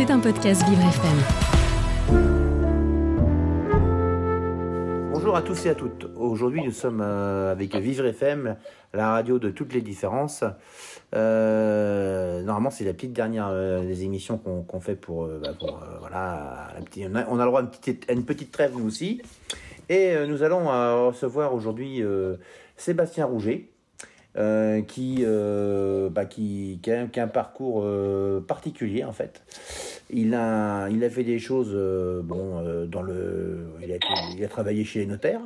C'est un podcast Vivre FM. Bonjour à tous et à toutes. Aujourd'hui, nous sommes euh, avec Vivre FM, la radio de toutes les différences. Euh, normalement, c'est la petite dernière euh, des émissions qu'on fait pour, bah, voilà, on, a, le droit à une petite, trêve nous aussi. Et nous allons recevoir aujourd'hui Sébastien Rouget, qui, bah, qui, a, un parcours particulier en fait. Il a, il a fait des choses, euh, bon, euh, dans le, il a, travaillé chez les notaires.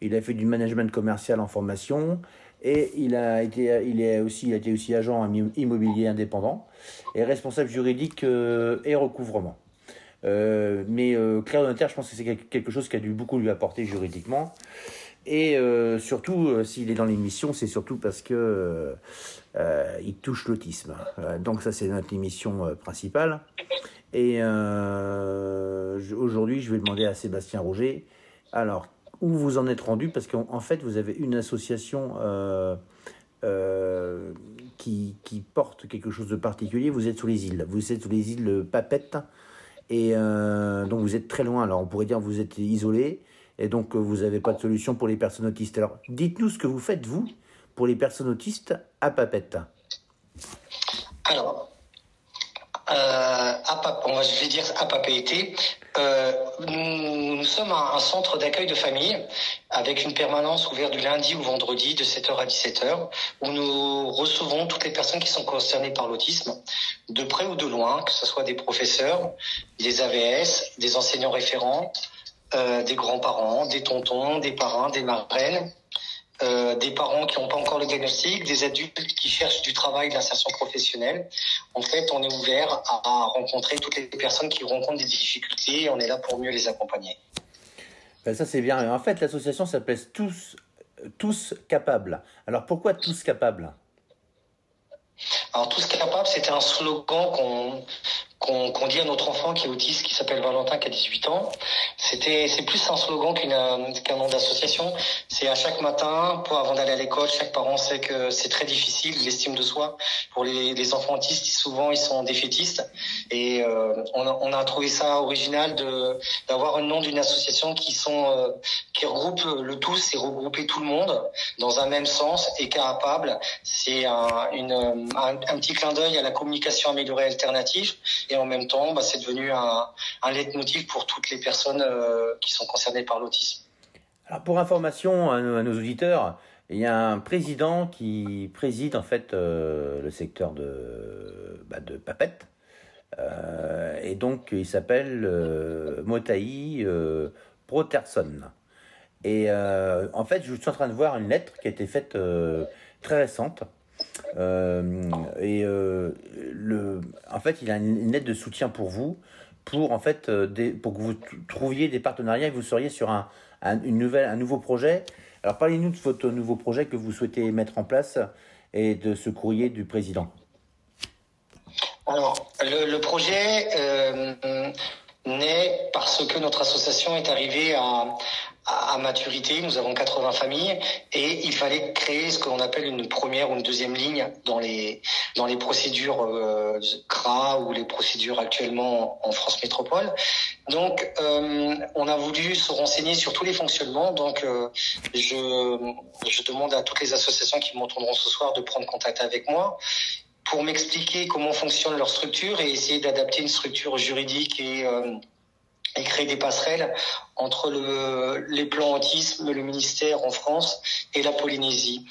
Il a fait du management commercial en formation et il a été, il est aussi, il a été aussi agent immo- immobilier indépendant et responsable juridique euh, et recouvrement. Mais Claire de Notaire, je pense que c'est quel- quelque chose qui a dû beaucoup lui apporter juridiquement. Et surtout, s'il est dans l'émission, c'est surtout parce que il touche l'autisme. Euh, donc ça, c'est notre émission euh, principale. Et euh, aujourd'hui, je vais demander à Sébastien Roger. Alors, où vous en êtes rendu? Parce qu'en en fait, vous avez une association euh, euh, qui, porte quelque chose de particulier. Vous êtes sur les îles. Vous êtes sur les îles Papette. Et euh, donc, vous êtes très loin. Alors, on pourrait dire que vous êtes isolé. Et donc, euh, vous n'avez pas de solution pour les personnes autistes. Alors, dites-nous ce que vous faites, vous, pour les personnes autistes à Papette. Alors, euh, à on va, je vais dire à Papéité, euh, nous, sommes un, un centre d'accueil de famille avec une permanence ouverte du lundi au vendredi de 7h à 17h où nous recevons toutes les personnes qui sont concernées par l'autisme, de près ou de loin, que ce soit des professeurs, des AVS, des enseignants référents, euh, des grands-parents, des tontons, des parrains, des marraines, euh, des parents qui n'ont pas encore le diagnostic, des adultes qui cherchent du travail, de l'insertion professionnelle. En fait, on est ouvert à, à rencontrer toutes les personnes qui rencontrent des difficultés et on est là pour mieux les accompagner. Ben, ça, c'est bien. En fait, l'association s'appelle Tous, tous Capables. Alors, pourquoi Tous Capables? Alors, tous capables, c'était un slogan qu'on qu'on dit à notre enfant qui est autiste, qui s'appelle Valentin, qui a 18 ans. C'était, c'est plus un slogan qu'un nom d'association. C'est à chaque matin, pour avant d'aller à l'école, chaque parent sait que c'est très difficile, l'estime de soi. Pour les, les enfants autistes, souvent, ils sont défaitistes. Et euh, on, a, trouvé ça original de d'avoir un nom d'une association qui sont euh, qui regroupe le tout, c'est regrouper tout le monde dans un même sens et capable. C'est un, un, petit clin d'œil à la communication améliorée alternative en même temps, bah, c'est devenu un, un leitmotiv pour toutes les personnes euh, qui sont concernées par l'autisme. Alors, pour information à nos, auditeurs, il y a un président qui préside en fait euh, le secteur de, bah, Papette. Euh, et donc, il s'appelle Motaï Proterson. Et en fait, je suis en train de voir une lettre qui a été faite très récente. Et euh, le, en fait, il a une, lettre de soutien pour vous, pour en fait, euh, des, pour que vous trouviez des partenariats et que vous seriez sur un, un, une nouvelle, un nouveau projet. Alors, parlez-nous de votre nouveau projet que vous souhaitez mettre en place et de ce courrier du président. Alors, le, le projet euh, naît parce que notre association est arrivée à, à, maturité. Nous avons 80 familles et il fallait créer ce que l'on appelle une première ou une deuxième ligne dans les dans les procédures euh, CRA ou les procédures actuellement en France métropole. Donc, euh, on a voulu se renseigner sur tous les fonctionnements. Donc, euh, je, je demande à toutes les associations qui m'entendront ce soir de prendre contact avec moi pour m'expliquer comment fonctionne leur structure et essayer d'adapter une structure juridique et, euh, et créer des passerelles entre le, les plans autisme, le ministère en France et la Polynésie.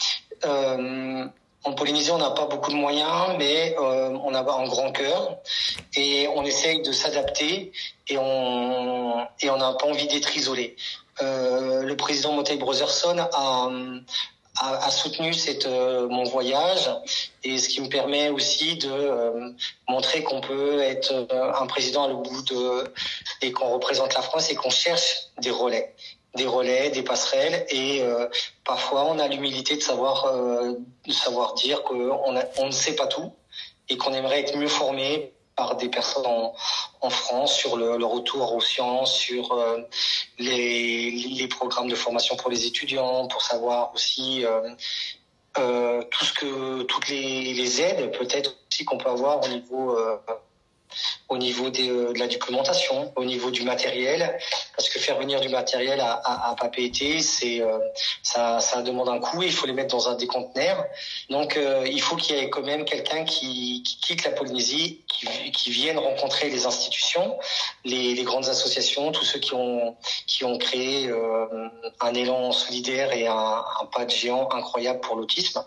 Euh, en Polynésie, on n'a pas beaucoup de moyens, mais euh, on a un grand cœur et on essaye de s'adapter et on et on n'a pas envie d'être isolé. Euh, le président Motei Brotherson a, a, soutenu cette, euh, mon voyage et ce qui me permet aussi de euh, montrer qu'on peut être euh, un président à le bout de et qu'on représente la France et qu'on cherche des relais des relais, des passerelles, et parfois on a l'humilité de savoir, de savoir dire qu'on on ne sait pas tout et qu'on aimerait être mieux formé par des personnes en, France sur le, retour aux sciences, sur les, programmes de formation pour les étudiants, pour savoir aussi euh, tout ce que toutes les, les aides peut-être aussi qu'on peut avoir au niveau au niveau de la documentation, au niveau du matériel, parce que faire venir du matériel à, à, c'est ça, ça demande un coût. Il faut les mettre dans un déconteneur. Donc il faut qu'il y ait quand même quelqu'un qui, qui, quitte la Polynésie, qui, qui vienne rencontrer les institutions, les, grandes associations, tous ceux qui ont qui ont créé un élan solidaire et un, un pas de géant incroyable pour l'autisme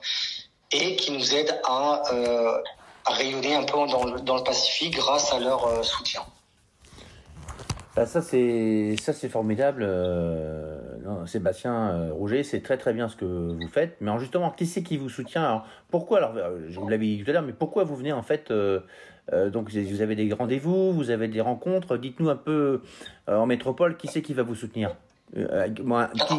et qui nous euh, à rayonner un peu dans le, dans le, Pacifique grâce à leur euh, soutien. Bah ça c'est ça c'est formidable, euh, non, Sébastien euh, Rouget, c'est très très bien ce que vous faites. Mais alors justement, qui c'est qui vous soutient? Alors, Pourquoi alors Je vous l'avais dit tout à l'heure, mais pourquoi vous venez en fait euh, Donc vous avez des rendez-vous, vous avez des rencontres? Dites-nous un peu en métropole, qui c'est qui va vous soutenir? Moi, qui...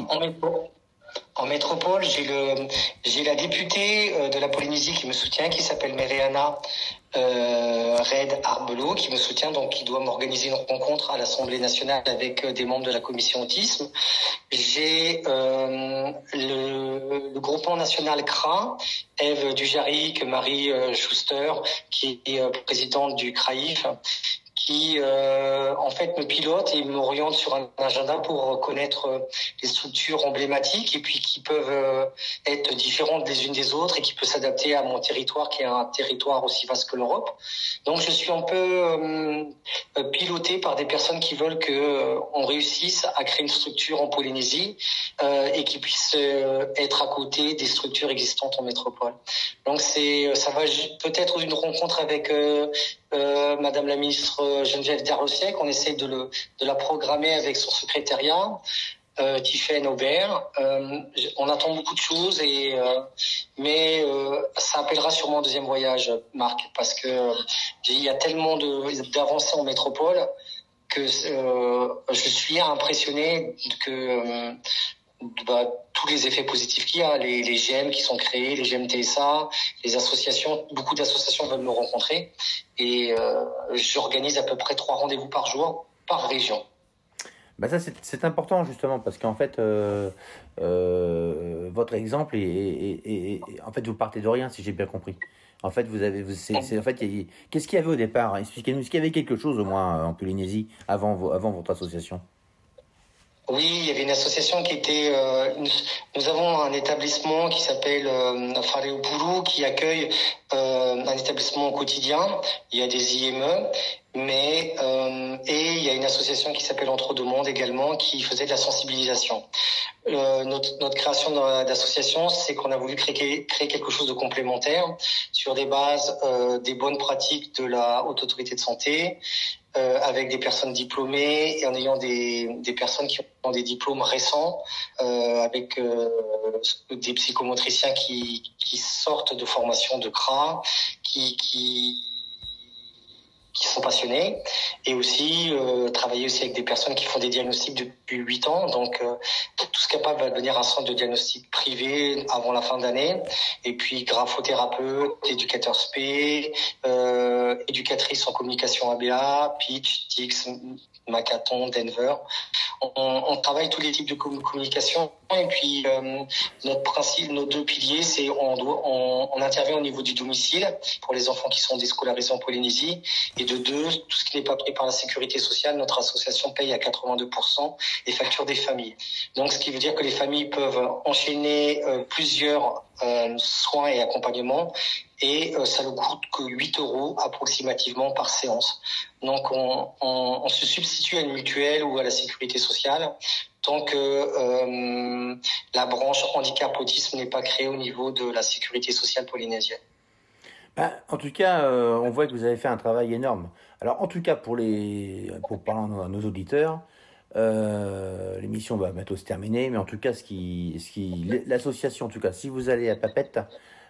en, métropole, j'ai le j'ai la députée euh, de la Polynésie qui me soutient, qui s'appelle Mereana euh, Red Arbelot, qui me soutient, donc qui doit m'organiser une rencontre à l'Assemblée nationale avec euh, des membres de la commission autisme. J'ai euh, le, le, groupement national CRA, Eve Dujaric, Marie euh, Schuster, qui est présidente du CRAIF, qui euh, en fait me pilote et m'oriente sur un agenda pour connaître euh, les structures emblématiques et puis qui peuvent euh, être différentes les unes des autres et qui peut s'adapter à mon territoire qui est un territoire aussi vaste que l'Europe. Donc je suis un peu euh, piloté par des personnes qui veulent que euh, on réussisse à créer une structure en Polynésie et qui puisse être à côté des structures existantes en métropole. Donc c'est ça va peut-être une rencontre avec euh, Madame la ministre euh, Geneviève Darosiec, on essaie de, le, de la programmer avec son secrétariat. Euh, Aubert. Euh, on attend beaucoup de choses, et, euh, mais euh, ça appellera sûrement un deuxième voyage, Marc, parce que il y a tellement d'avancées en métropole que je suis impressionné que bah, tous les effets positifs qu'il y a, les, les GM qui sont créés, les GM TSA, les associations, beaucoup d'associations veulent me rencontrer et euh, j'organise à peu près trois rendez-vous par jour, par région. Bah ça c'est important justement parce qu'en fait euh, euh, votre exemple est, en fait vous partez de rien si j'ai bien compris. En fait vous avez c'est en fait qu'est-ce qu'il y avait au départ? Expliquez-nous est-ce qu'il y avait quelque chose au moins en Polynésie avant avant votre association? Oui, il y avait une association qui était. Euh, nous, avons un établissement qui s'appelle euh, Fareupuru qui accueille euh, un établissement au quotidien. Il y a des IME, mais euh, et il y a une association qui s'appelle Entre deux mondes également qui faisait de la sensibilisation. Euh, notre, notre, création d'association, c'est qu'on a voulu créer, créer, quelque chose de complémentaire sur des bases euh, des bonnes pratiques de la haute autorité de santé, euh, avec des personnes diplômées et en ayant des, des personnes qui ont des diplômes récents, euh, avec euh, des psychomotriciens qui, qui sortent de formation de CRA, qui, qui qui sont passionnés et aussi euh, travailler aussi avec des personnes qui font des diagnostics depuis 8 ans. Donc, euh, tous capables va devenir un centre de diagnostic privé avant la fin d'année. Et puis, graphothérapeute, éducateur SP, euh, éducatrice en communication ABA, pitch, TIX, Macathon, Denver. On, on, travaille tous les types de communication et puis euh, notre principe, nos deux piliers, c'est on, on, on, intervient au niveau du domicile pour les enfants qui sont déscolarisés en Polynésie et de deux, tout ce qui n'est pas pris par la sécurité sociale, notre association paye à 82% les factures des familles. Donc ce qui veut dire que les familles peuvent enchaîner euh, plusieurs soins et accompagnements et euh, ça ne coûte que 8 euros approximativement par séance. Donc on, se substitue à une mutuelle ou à la sécurité sociale tant que euh, la branche handicap autisme n'est pas créée au niveau de la sécurité sociale polynésienne. Ben, en tout cas, euh, on voit que vous avez fait un travail énorme. Alors, en tout cas, pour les, pour parler à nos auditeurs, euh, l'émission va bientôt se terminer, mais en tout cas, l'association, en tout cas, si vous allez à Papette,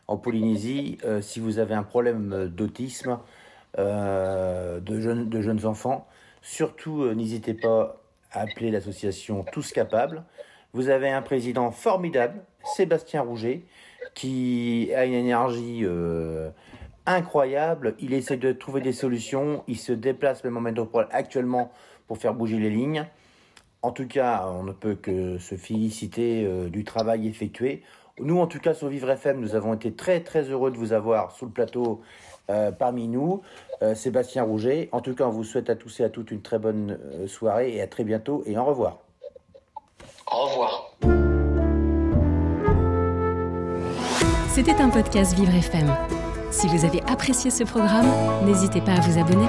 en Polynésie, euh, si vous avez un problème d'autisme, euh, de, jeunes, de jeunes enfants, surtout n'hésitez pas à appeler l'association Tous Capables. Vous avez un président formidable, Sébastien Rouget, qui a une énergie incroyable. Il essaie de trouver des solutions. Il se déplace même en métropole actuellement pour faire bouger les lignes. En tout cas, on ne peut que se féliciter euh, du travail effectué. Nous, en tout cas, sur Vivre FM, nous avons été très très heureux de vous avoir sous le plateau parmi nous, Sébastien Rouget. En tout cas, on vous souhaite à tous et à toutes une très bonne soirée et à très bientôt et au revoir. Au revoir. C'était un podcast Vivre FM. Si vous avez apprécié ce programme, n'hésitez pas à vous abonner.